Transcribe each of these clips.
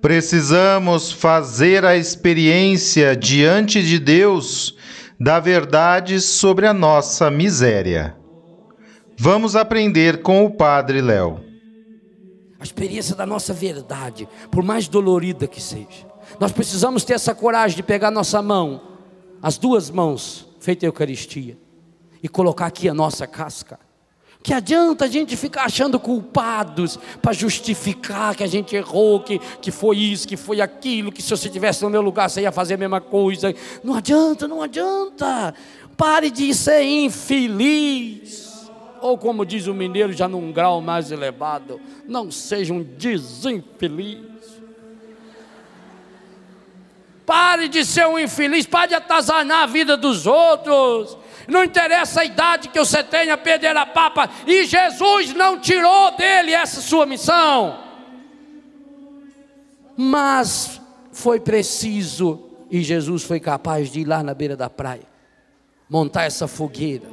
Precisamos fazer a experiência diante de Deus da verdade sobre a nossa miséria. Vamos aprender com o Padre Léo. A experiência da nossa verdade, por mais dolorida que seja, nós precisamos ter essa coragem de pegar nossa mão, as duas mãos, feita a Eucaristia, e colocar aqui a nossa casca que adianta a gente ficar achando culpados para justificar que a gente errou, que, que foi isso, que foi aquilo, que se você estivesse no meu lugar você ia fazer a mesma coisa. Não adianta, não adianta. Pare de ser infeliz. Ou como diz o mineiro, já num grau mais elevado, não seja um desinfeliz. Pare de ser um infeliz, pare de atazanar a vida dos outros não interessa a idade que você tenha, perder a papa, e Jesus não tirou dele essa sua missão. Mas foi preciso, e Jesus foi capaz de ir lá na beira da praia, montar essa fogueira.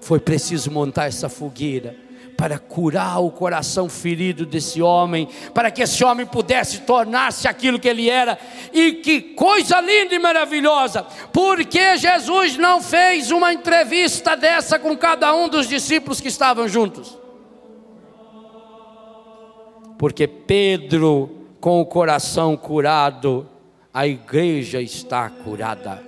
Foi preciso montar essa fogueira para curar o coração ferido desse homem, para que esse homem pudesse tornar-se aquilo que ele era. E que coisa linda e maravilhosa! Porque Jesus não fez uma entrevista dessa com cada um dos discípulos que estavam juntos? Porque Pedro, com o coração curado, a igreja está curada.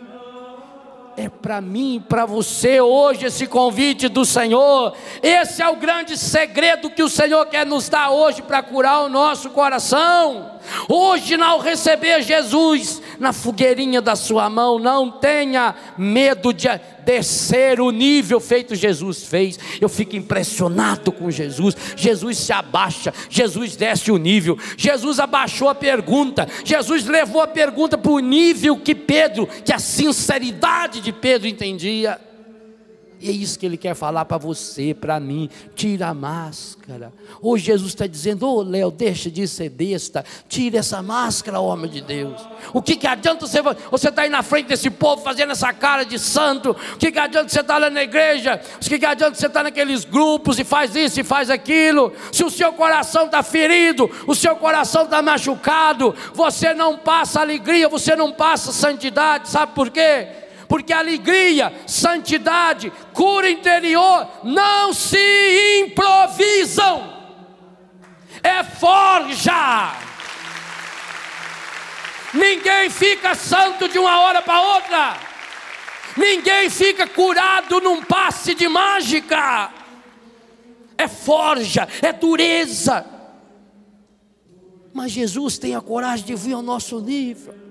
É para mim, para você hoje esse convite do Senhor. Esse é o grande segredo que o Senhor quer nos dar hoje para curar o nosso coração. Hoje, ao receber Jesus na fogueirinha da sua mão, não tenha medo de descer o nível feito Jesus fez. Eu fico impressionado com Jesus. Jesus se abaixa, Jesus desce o nível. Jesus abaixou a pergunta, Jesus levou a pergunta para o nível que Pedro, que a sinceridade de Pedro entendia. E é isso que ele quer falar para você, para mim. Tira a máscara. Hoje Jesus está dizendo: Ô oh, Léo, deixa de ser besta. Tira essa máscara, homem de Deus. O que, que adianta você você estar tá aí na frente desse povo fazendo essa cara de santo? O que, que adianta você estar tá lá na igreja? O que, que adianta você estar tá naqueles grupos e faz isso e faz aquilo? Se o seu coração está ferido, o seu coração está machucado, você não passa alegria, você não passa santidade. Sabe por quê? Porque alegria, santidade, cura interior não se improvisam, é forja. Ninguém fica santo de uma hora para outra, ninguém fica curado num passe de mágica, é forja, é dureza. Mas Jesus tem a coragem de vir ao nosso nível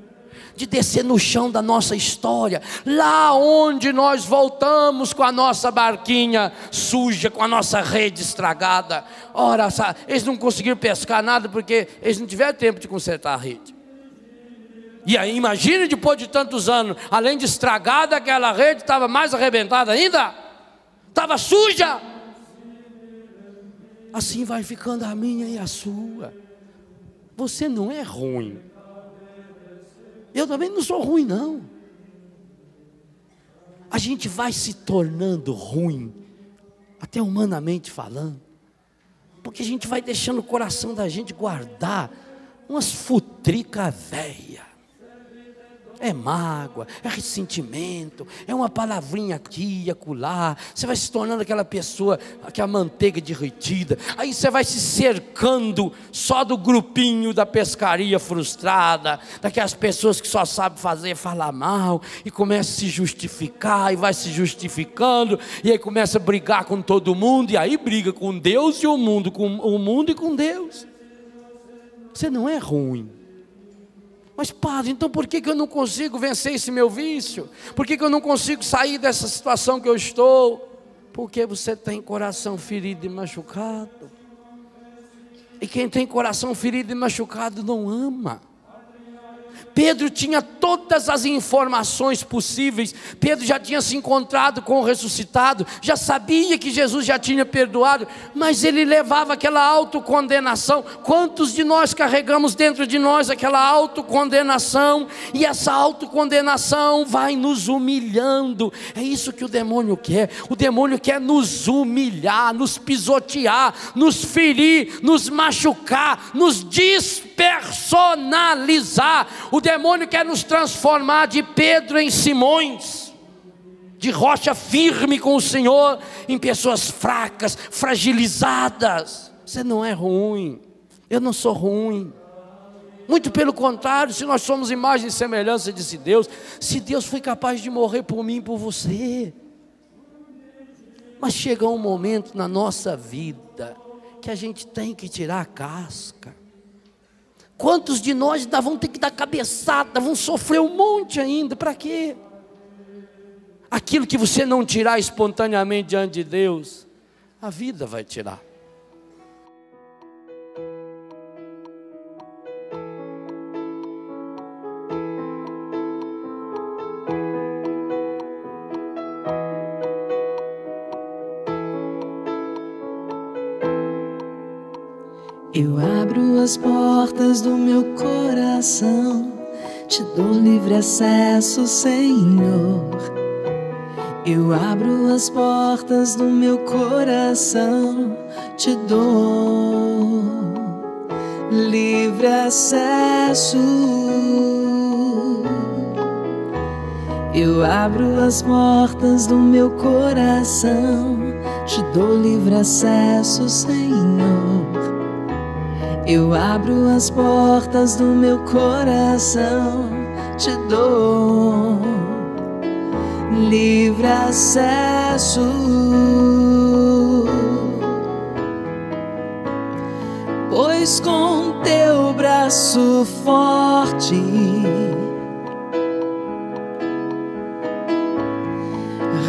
de descer no chão da nossa história, lá onde nós voltamos com a nossa barquinha suja, com a nossa rede estragada. Ora, eles não conseguiram pescar nada porque eles não tiveram tempo de consertar a rede. E aí, imagine depois de tantos anos, além de estragada, aquela rede estava mais arrebentada ainda, estava suja. Assim vai ficando a minha e a sua. Você não é ruim. Eu também não sou ruim, não. A gente vai se tornando ruim, até humanamente falando, porque a gente vai deixando o coração da gente guardar umas futrica velha. É mágoa, é ressentimento, é uma palavrinha aqui e acolá. Você vai se tornando aquela pessoa, aquela manteiga derretida. Aí você vai se cercando só do grupinho da pescaria frustrada, daquelas pessoas que só sabem fazer falar mal e começa a se justificar e vai se justificando e aí começa a brigar com todo mundo e aí briga com Deus e o mundo, com o mundo e com Deus. Você não é ruim. Mas, padre, então por que, que eu não consigo vencer esse meu vício? Por que, que eu não consigo sair dessa situação que eu estou? Porque você tem coração ferido e machucado. E quem tem coração ferido e machucado não ama. Pedro tinha todas as informações possíveis. Pedro já tinha se encontrado com o ressuscitado, já sabia que Jesus já tinha perdoado, mas ele levava aquela autocondenação. Quantos de nós carregamos dentro de nós aquela autocondenação? E essa autocondenação vai nos humilhando. É isso que o demônio quer. O demônio quer nos humilhar, nos pisotear, nos ferir, nos machucar, nos despersonalizar. O demônio quer nos transformar de Pedro em Simões, de rocha firme com o Senhor, em pessoas fracas, fragilizadas. Você não é ruim, eu não sou ruim. Muito pelo contrário, se nós somos imagem e semelhança de Deus, se Deus foi capaz de morrer por mim e por você. Mas chega um momento na nossa vida que a gente tem que tirar a casca. Quantos de nós ainda vão ter que dar cabeçada, vão sofrer um monte ainda, para quê? Aquilo que você não tirar espontaneamente diante de Deus, a vida vai tirar. As portas do meu coração, te dou livre acesso, Senhor. Eu abro as portas do meu coração, te dou livre acesso. Eu abro as portas do meu coração, te dou livre acesso, Senhor. Eu abro as portas do meu coração, te dou livre acesso. Pois com teu braço forte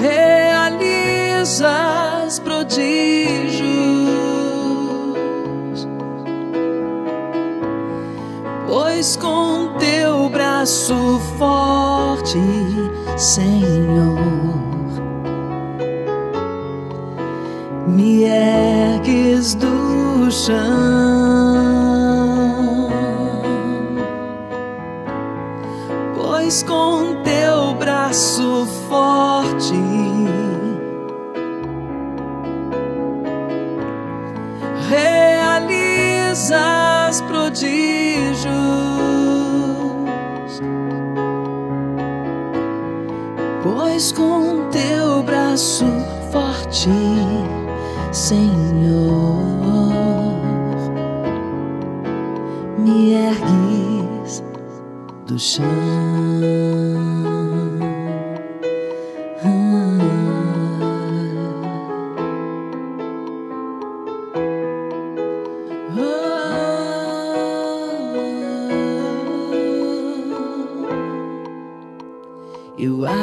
realizas prodígios. Braço forte, Senhor, me ergues do chão. Pois com teu braço forte realizas prodígios. Com teu braço forte, Senhor, me ergues do chão.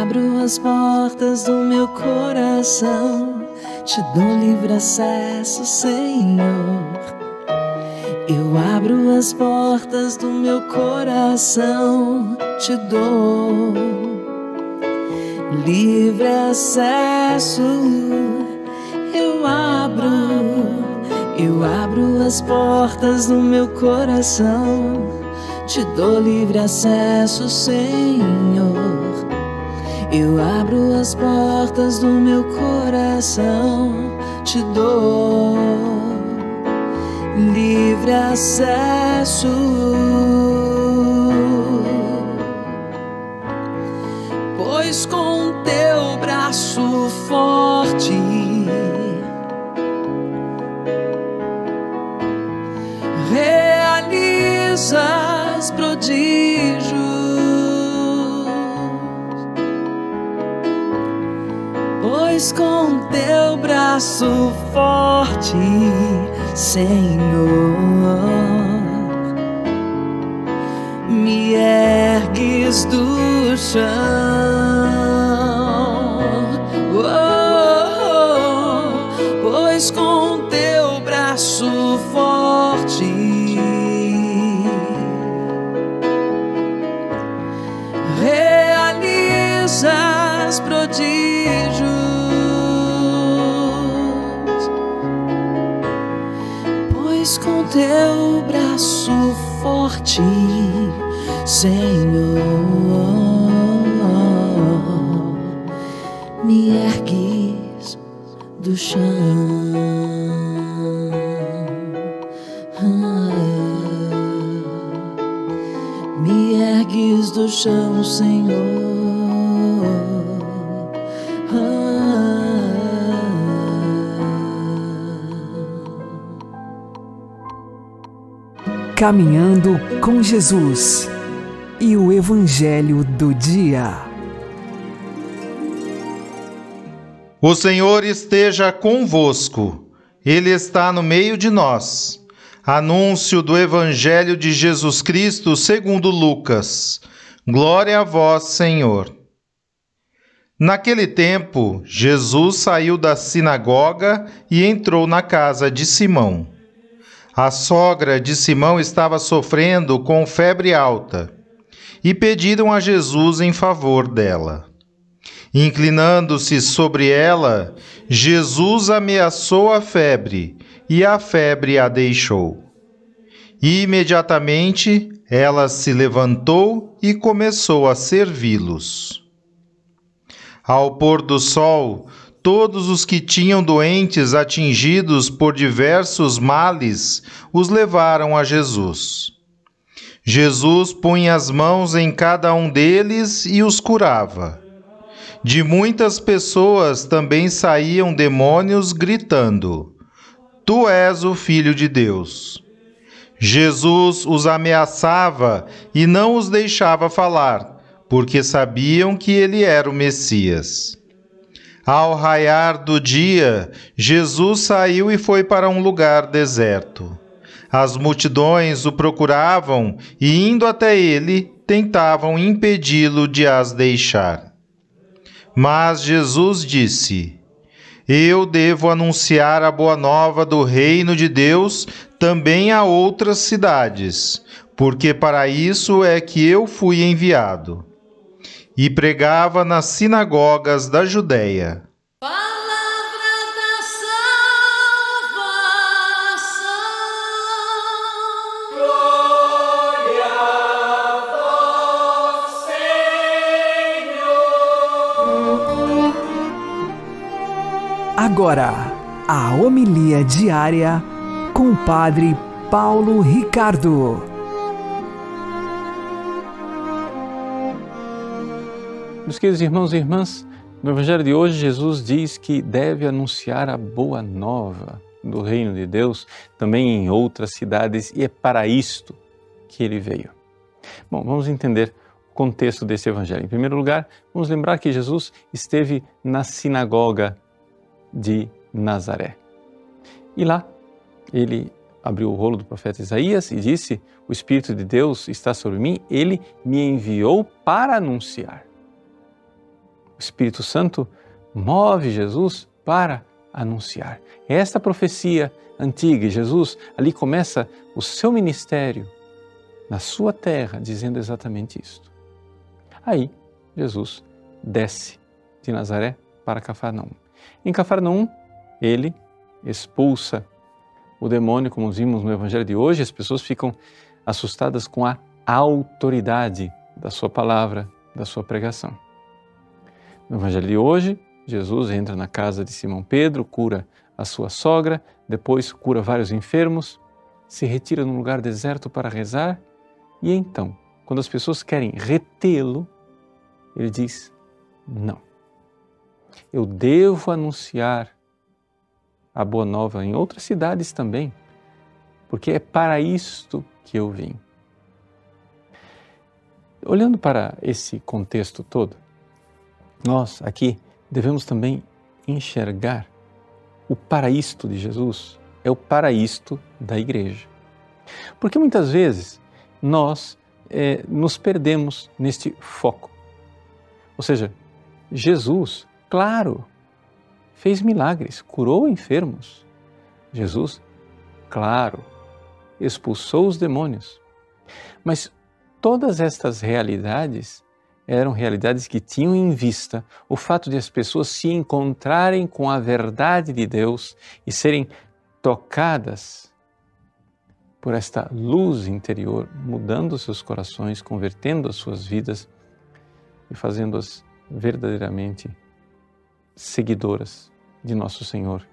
Abro as portas do meu coração, te dou livre acesso, Senhor. Eu abro as portas do meu coração, te dou livre acesso. Eu abro, eu abro as portas do meu coração, te dou livre acesso, Senhor. Eu abro as portas do meu coração, te dou livre acesso. Pois com teu braço forte braço forte, Senhor, me ergues do chão. Caminhando com Jesus e o Evangelho do Dia. O Senhor esteja convosco, Ele está no meio de nós. Anúncio do Evangelho de Jesus Cristo segundo Lucas. Glória a vós, Senhor. Naquele tempo, Jesus saiu da sinagoga e entrou na casa de Simão. A sogra de Simão estava sofrendo com febre alta e pediram a Jesus em favor dela. Inclinando-se sobre ela, Jesus ameaçou a febre e a febre a deixou. E imediatamente ela se levantou e começou a servi-los. Ao pôr do sol, todos os que tinham doentes atingidos por diversos males os levaram a Jesus. Jesus punha as mãos em cada um deles e os curava. De muitas pessoas também saíam demônios gritando: Tu és o Filho de Deus. Jesus os ameaçava e não os deixava falar, porque sabiam que ele era o Messias. Ao raiar do dia, Jesus saiu e foi para um lugar deserto. As multidões o procuravam e, indo até ele, tentavam impedi-lo de as deixar. Mas Jesus disse: Eu devo anunciar a boa nova do reino de Deus também a outras cidades, porque para isso é que eu fui enviado e pregava nas sinagogas da Judéia. Agora, a homilia diária com o Padre Paulo Ricardo. Meus queridos irmãos e irmãs, no Evangelho de hoje, Jesus diz que deve anunciar a boa nova do reino de Deus também em outras cidades e é para isto que ele veio. Bom, vamos entender o contexto desse Evangelho. Em primeiro lugar, vamos lembrar que Jesus esteve na sinagoga de Nazaré. E lá ele abriu o rolo do profeta Isaías e disse: O Espírito de Deus está sobre mim, ele me enviou para anunciar o Espírito Santo move Jesus para anunciar. É esta profecia antiga, Jesus ali começa o seu ministério na sua terra, dizendo exatamente isto. Aí, Jesus desce de Nazaré para Cafarnaum. Em Cafarnaum, ele expulsa o demônio, como vimos no evangelho de hoje, as pessoas ficam assustadas com a autoridade da sua palavra, da sua pregação. No Evangelho de hoje, Jesus entra na casa de Simão Pedro, cura a sua sogra, depois cura vários enfermos, se retira num lugar deserto para rezar e então, quando as pessoas querem retê-lo, ele diz: Não. Eu devo anunciar a boa nova em outras cidades também, porque é para isto que eu vim. olhando para esse contexto todo, nós aqui devemos também enxergar o paraíso de Jesus é o paraíso da igreja. Porque muitas vezes nós é, nos perdemos neste foco. Ou seja, Jesus, claro, fez milagres, curou enfermos. Jesus, claro, expulsou os demônios. Mas todas estas realidades eram realidades que tinham em vista o fato de as pessoas se encontrarem com a verdade de Deus e serem tocadas por esta luz interior, mudando seus corações, convertendo as suas vidas e fazendo-as verdadeiramente seguidoras de nosso Senhor,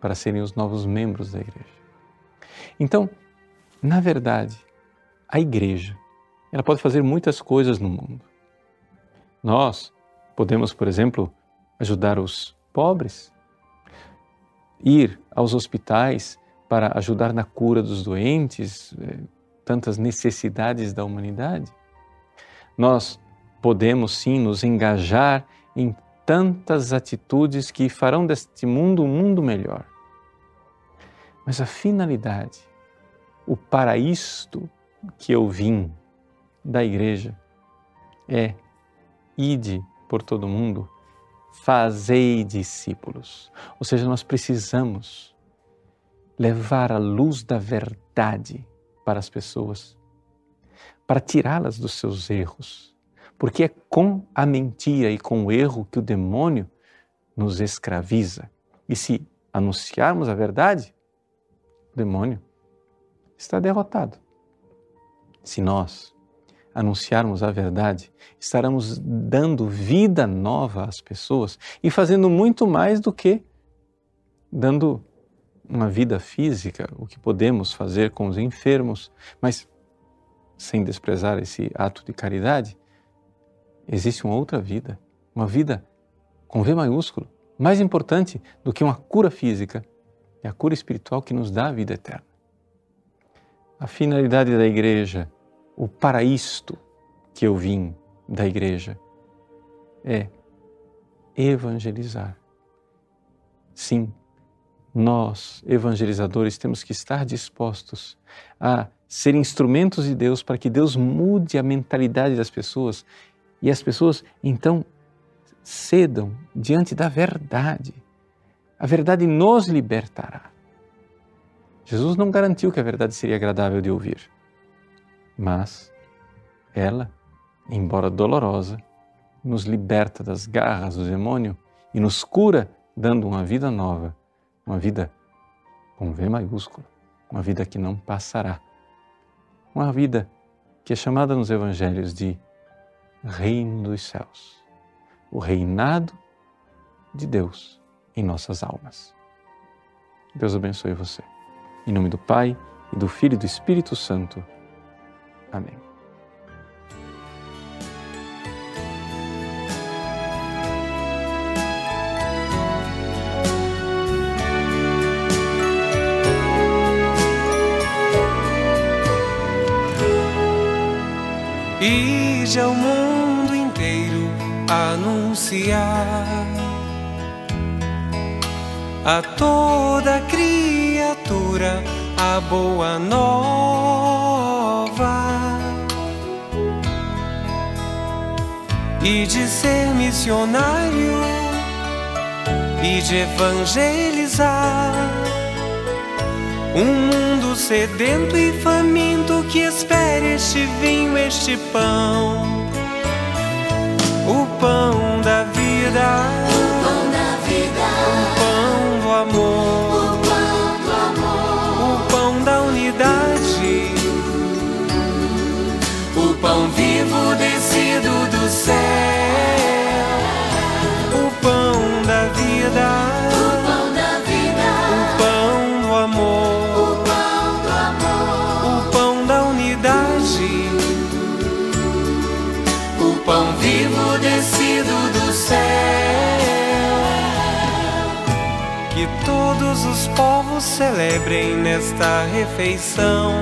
para serem os novos membros da igreja. Então, na verdade, a igreja, ela pode fazer muitas coisas no mundo. Nós podemos, por exemplo, ajudar os pobres, ir aos hospitais para ajudar na cura dos doentes, eh, tantas necessidades da humanidade. Nós podemos sim nos engajar em tantas atitudes que farão deste mundo um mundo melhor. Mas a finalidade, o paraíso que eu vim da igreja é ide por todo mundo, fazei discípulos. Ou seja, nós precisamos levar a luz da verdade para as pessoas, para tirá-las dos seus erros, porque é com a mentira e com o erro que o demônio nos escraviza. E se anunciarmos a verdade, o demônio está derrotado. Se nós anunciarmos a verdade, estaremos dando vida nova às pessoas e fazendo muito mais do que dando uma vida física, o que podemos fazer com os enfermos, mas sem desprezar esse ato de caridade, existe uma outra vida, uma vida com V maiúsculo, mais importante do que uma cura física, é a cura espiritual que nos dá a vida eterna. A finalidade da igreja o paraíso que eu vim da igreja é evangelizar. Sim, nós, evangelizadores, temos que estar dispostos a ser instrumentos de Deus para que Deus mude a mentalidade das pessoas e as pessoas então cedam diante da verdade. A verdade nos libertará. Jesus não garantiu que a verdade seria agradável de ouvir. Mas ela, embora dolorosa, nos liberta das garras do demônio e nos cura, dando uma vida nova, uma vida com V maiúsculo, uma vida que não passará. Uma vida que é chamada nos evangelhos de Reino dos Céus, o reinado de Deus em nossas almas. Deus abençoe você. Em nome do Pai, e do Filho e do Espírito Santo. Amém. Ide ao mundo inteiro anunciar a toda criatura a boa nova e de ser missionário e de evangelizar. Um mundo sedento e faminto que espere este vinho, este pão, o pão da vida, nesta refeição.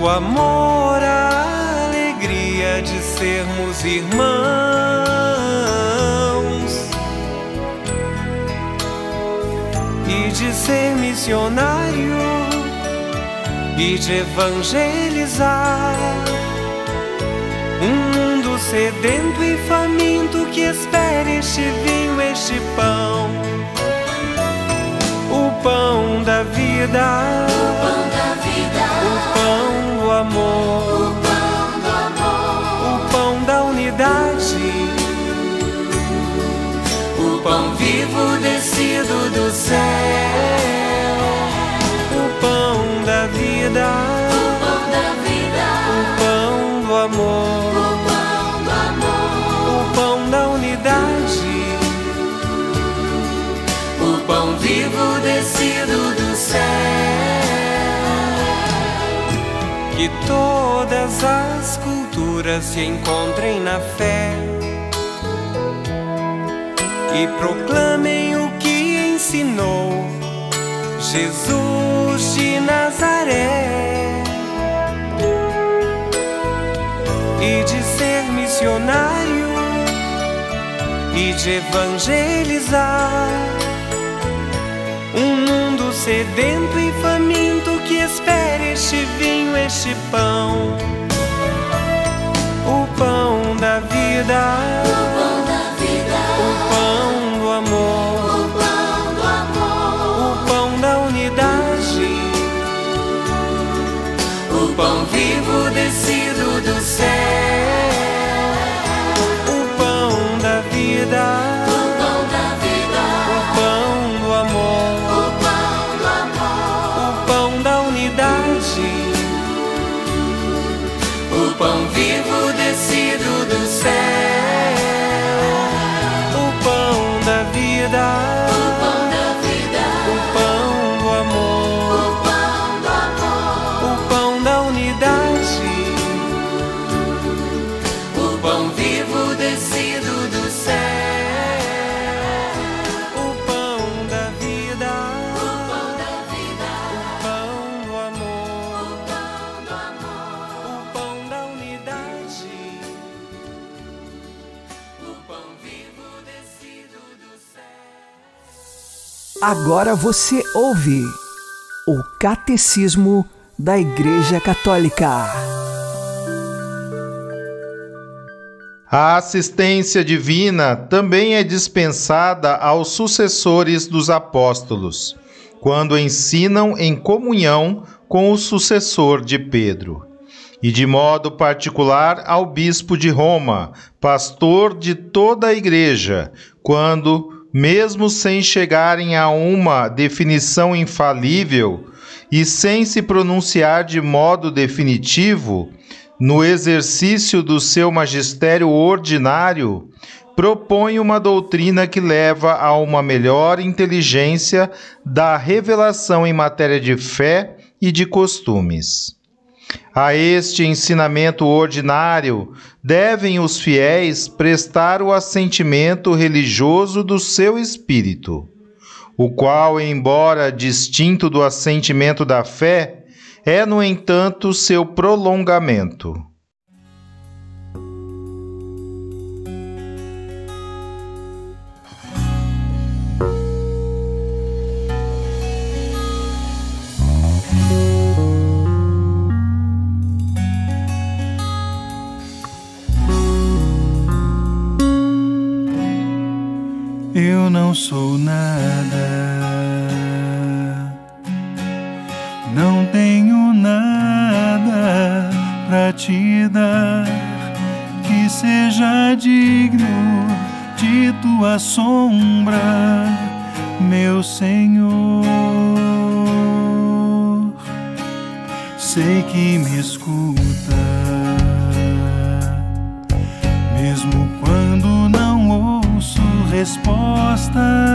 O amor, a alegria de sermos irmãos. E de ser missionário e de evangelizar. Um mundo sedento e faminto que espera este vinho, este pão, pão da vida, O pão da vida, o pão do amor, o pão do amor, o pão da unidade, o pão vivo descido do céu, céu. Que todas as culturas se encontrem na fé. E proclamem o que ensinou Jesus de Nazaré. E de ser missionário e de evangelizar sedento e faminto que espera este vinho, este pão, o pão da vida, o pão da vida, o pão do amor, o pão do amor, o pão da unidade, o pão vivo descido Agora você ouve o Catecismo da Igreja Católica. A assistência divina também é dispensada aos sucessores dos apóstolos, quando ensinam em comunhão com o sucessor de Pedro, e de modo particular ao bispo de Roma, pastor de toda a igreja, quando, mesmo sem chegarem a uma definição infalível e sem se pronunciar de modo definitivo, no exercício do seu magistério ordinário, propõe uma doutrina que leva a uma melhor inteligência da revelação em matéria de fé e de costumes. A este ensinamento ordinário devem os fiéis prestar o assentimento religioso do seu espírito, o qual, embora distinto do assentimento da fé, é, no entanto, seu prolongamento. Sombra, meu Senhor. Sei que me escuta, mesmo quando não ouço resposta.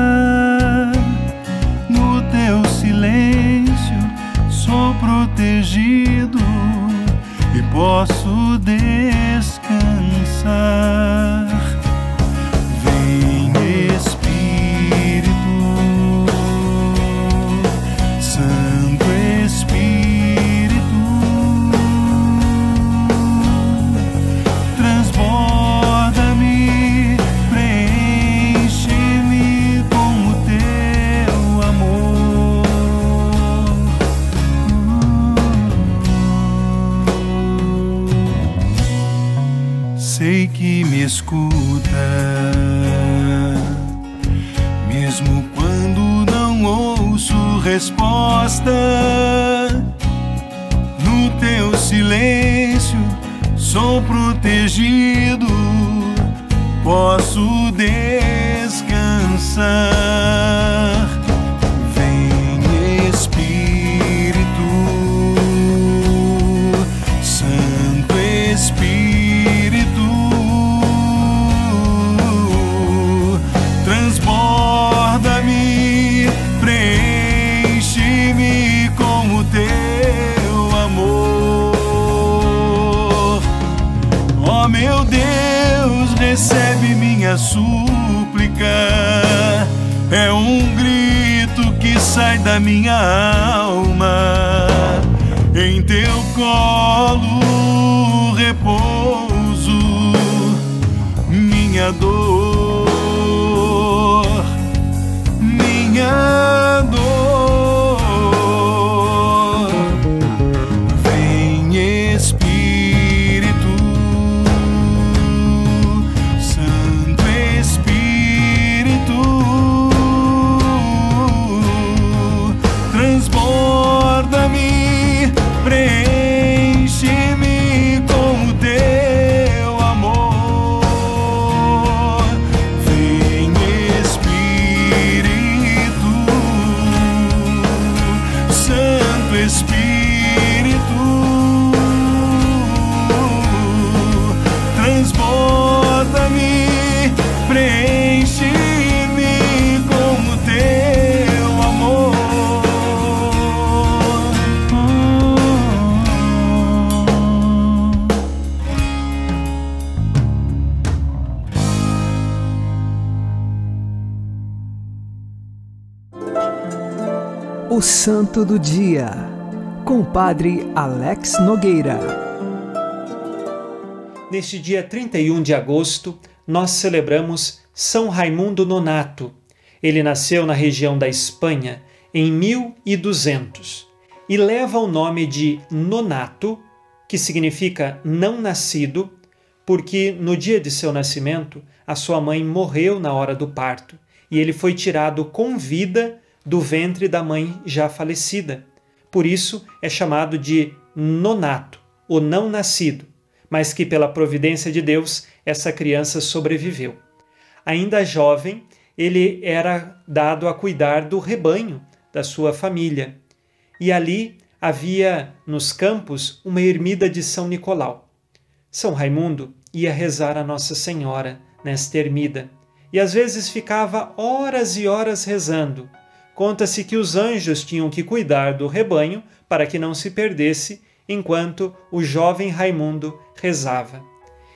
Da minha alma. Em teu colo O Santo do Dia, com Padre Alex Nogueira. Neste dia 31 de agosto, nós celebramos São Raimundo Nonato. Ele nasceu na região da Espanha em 1200 e leva o nome de Nonato, que significa não nascido, porque no dia de seu nascimento a sua mãe morreu na hora do parto e ele foi tirado com vida do ventre da mãe já falecida. Por isso é chamado de nonato, o não nascido, mas que pela providência de Deus essa criança sobreviveu. Ainda jovem, ele era dado a cuidar do rebanho da sua família. E ali havia nos campos uma ermida de São Nicolau. São Raimundo ia rezar a Nossa Senhora nesta ermida e às vezes ficava horas e horas rezando. Conta-se que os anjos tinham que cuidar do rebanho para que não se perdesse enquanto o jovem Raimundo rezava.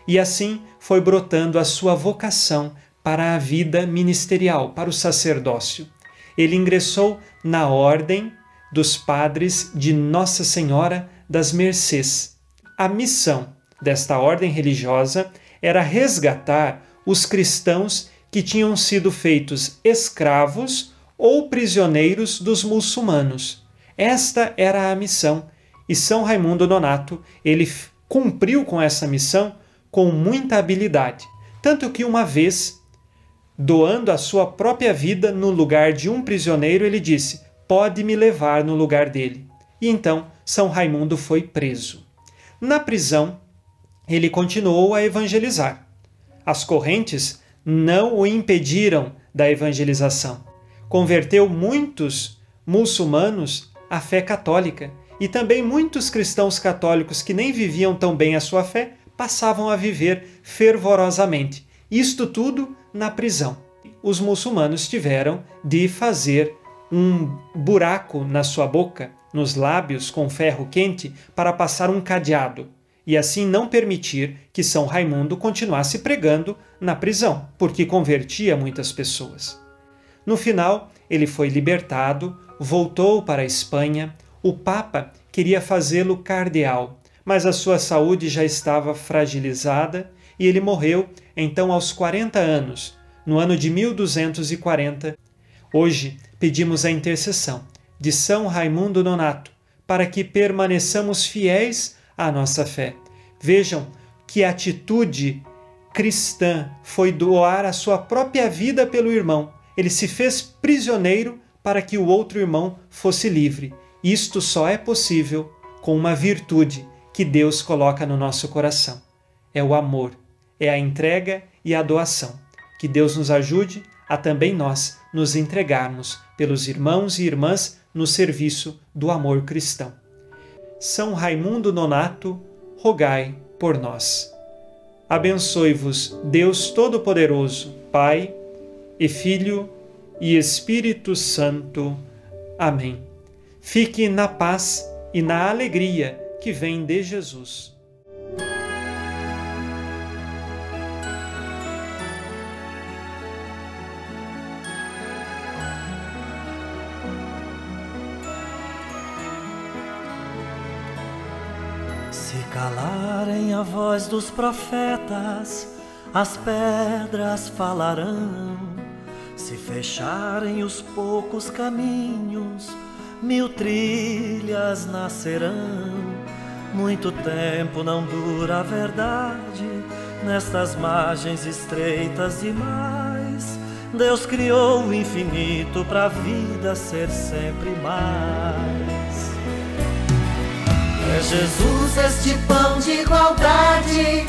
E assim foi brotando a sua vocação para a vida ministerial, para o sacerdócio. Ele ingressou na Ordem dos Padres de Nossa Senhora das Mercês. A missão desta ordem religiosa era resgatar os cristãos que tinham sido feitos escravos ou prisioneiros dos muçulmanos. Esta era a missão, e São Raimundo Nonato, ele cumpriu com essa missão com muita habilidade, tanto que uma vez, doando a sua própria vida no lugar de um prisioneiro, ele disse: "Pode me levar no lugar dele". E então São Raimundo foi preso. Na prisão, ele continuou a evangelizar. As correntes não o impediram da evangelização. Converteu muitos muçulmanos à fé católica e também muitos cristãos católicos que nem viviam tão bem a sua fé passavam a viver fervorosamente. Isto tudo na prisão. Os muçulmanos tiveram de fazer um buraco na sua boca, nos lábios com ferro quente, para passar um cadeado e assim não permitir que São Raimundo continuasse pregando na prisão, porque convertia muitas pessoas. No final, ele foi libertado, voltou para a Espanha. O Papa queria fazê-lo cardeal, mas a sua saúde já estava fragilizada e ele morreu então aos 40 anos, no ano de 1240. Hoje pedimos a intercessão de São Raimundo Nonato para que permaneçamos fiéis à nossa fé. Vejam que atitude cristã foi doar a sua própria vida pelo irmão. Ele se fez prisioneiro para que o outro irmão fosse livre. Isto só é possível com uma virtude que Deus coloca no nosso coração. É o amor, é a entrega e a doação. Que Deus nos ajude a também nós nos entregarmos pelos irmãos e irmãs no serviço do amor cristão. São Raimundo Nonato, rogai por nós. Abençoe-vos Deus Todo-Poderoso, Pai e Filho e Espírito Santo. Amém. Fique na paz e na alegria que vem de Jesus. Se calarem a voz dos profetas, as pedras falarão. Se fecharem os poucos caminhos, mil trilhas nascerão. Muito tempo não dura a verdade, nestas margens estreitas demais. Deus criou o infinito para a vida ser sempre mais. É Jesus este pão de igualdade,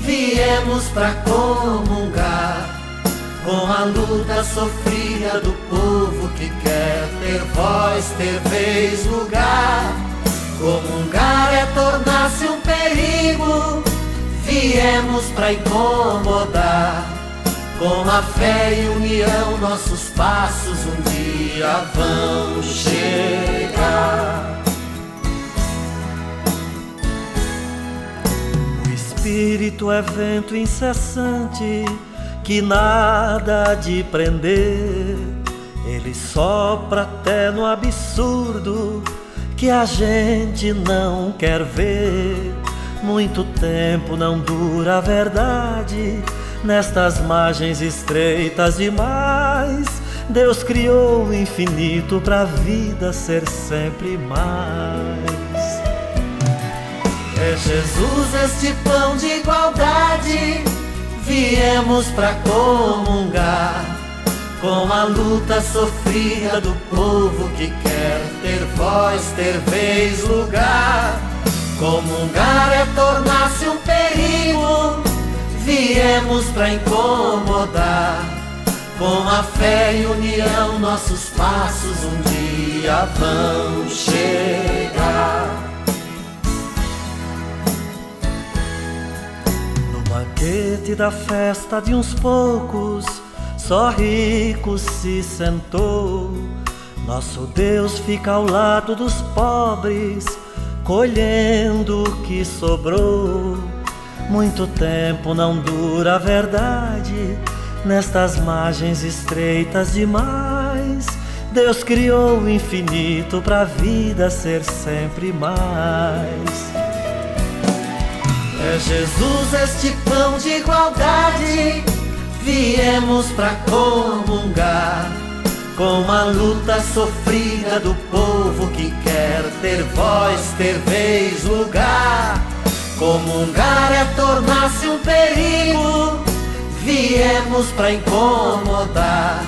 viemos para comungar com a luta sofrida do povo que quer ter voz, ter vez, lugar. Comungar é tornar-se um perigo, viemos para incomodar. Com a fé e união, nossos passos um dia vão chegar. espírito é vento incessante que nada de prender. Ele sopra até no absurdo que a gente não quer ver. Muito tempo não dura a verdade nestas margens estreitas demais. Deus criou o infinito para a vida ser sempre mais. É Jesus este pão de igualdade, viemos para comungar com a luta sofrida do povo que quer ter voz, ter vez, lugar. Comungar é tornar-se um perigo, viemos para incomodar. Com a fé e união, nossos passos um dia vão chegar. Banquete da festa de uns poucos, só rico se sentou. Nosso Deus fica ao lado dos pobres, colhendo o que sobrou. Muito tempo não dura a verdade, nestas margens estreitas demais. Deus criou o infinito para a vida ser sempre mais. Jesus este pão de igualdade, viemos para comungar com a luta sofrida do povo que quer ter voz, ter vez, lugar. Comungar é tornar-se um perigo, viemos para incomodar.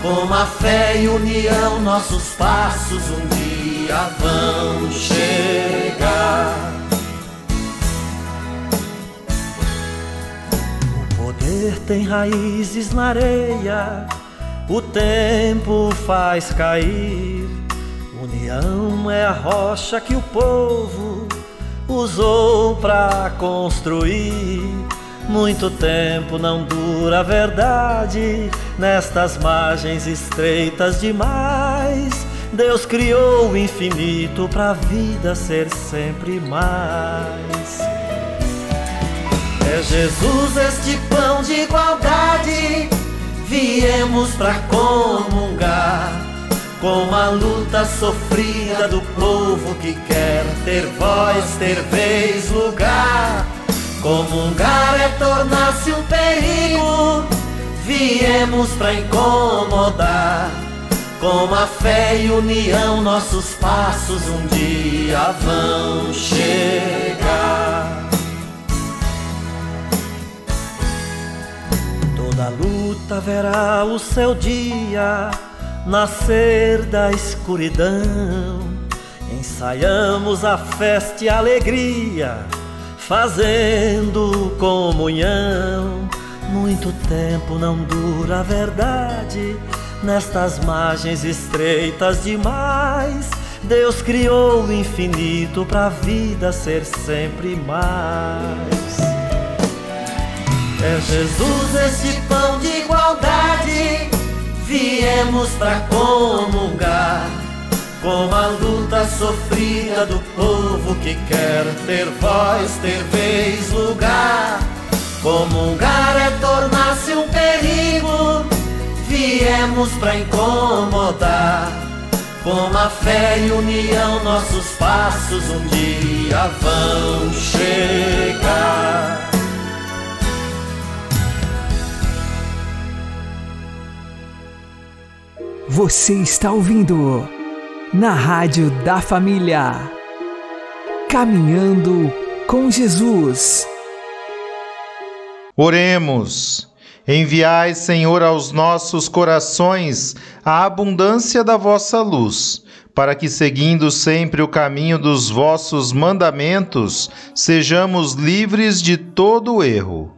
Com a fé e união, nossos passos um dia vão chegar. Poder tem raízes na areia, o tempo faz cair. União é a rocha que o povo usou para construir. Muito tempo não dura a verdade, nestas margens estreitas demais. Deus criou o infinito para a vida ser sempre mais. Jesus este pão de igualdade, viemos para comungar com a luta sofrida do povo que quer ter voz, ter vez, lugar. Comungar é tornar-se um perigo, viemos para incomodar. Com a fé e união, nossos passos um dia vão chegar. Luta verá o seu dia nascer da escuridão. Ensaiamos a festa e a alegria, fazendo comunhão. Muito tempo não dura a verdade, nestas margens estreitas demais. Deus criou o infinito para a vida ser sempre mais. É Jesus esse pão de igualdade, viemos para comungar com a luta sofrida do povo que quer ter voz, ter vez, lugar. Comungar é tornar-se um perigo, viemos para incomodar. Com a fé e união, nossos passos um dia vão chegar. Você está ouvindo na Rádio da Família. Caminhando com Jesus. Oremos. Enviai, Senhor, aos nossos corações a abundância da vossa luz, para que, seguindo sempre o caminho dos vossos mandamentos, sejamos livres de todo erro.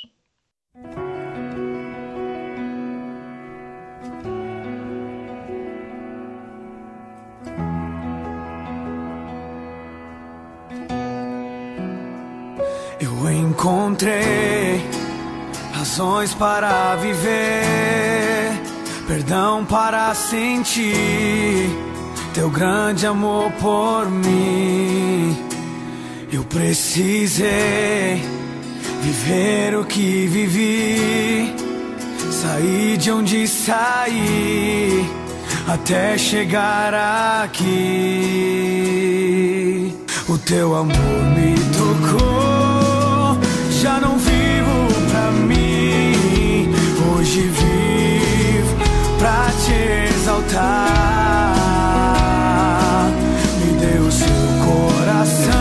Encontrei razões para viver, perdão para sentir teu grande amor por mim. Eu precisei viver o que vivi, sair de onde saí até chegar aqui. O teu amor me tocou, já não vivo pra mim, hoje vivo pra te exaltar. Me deu seu coração,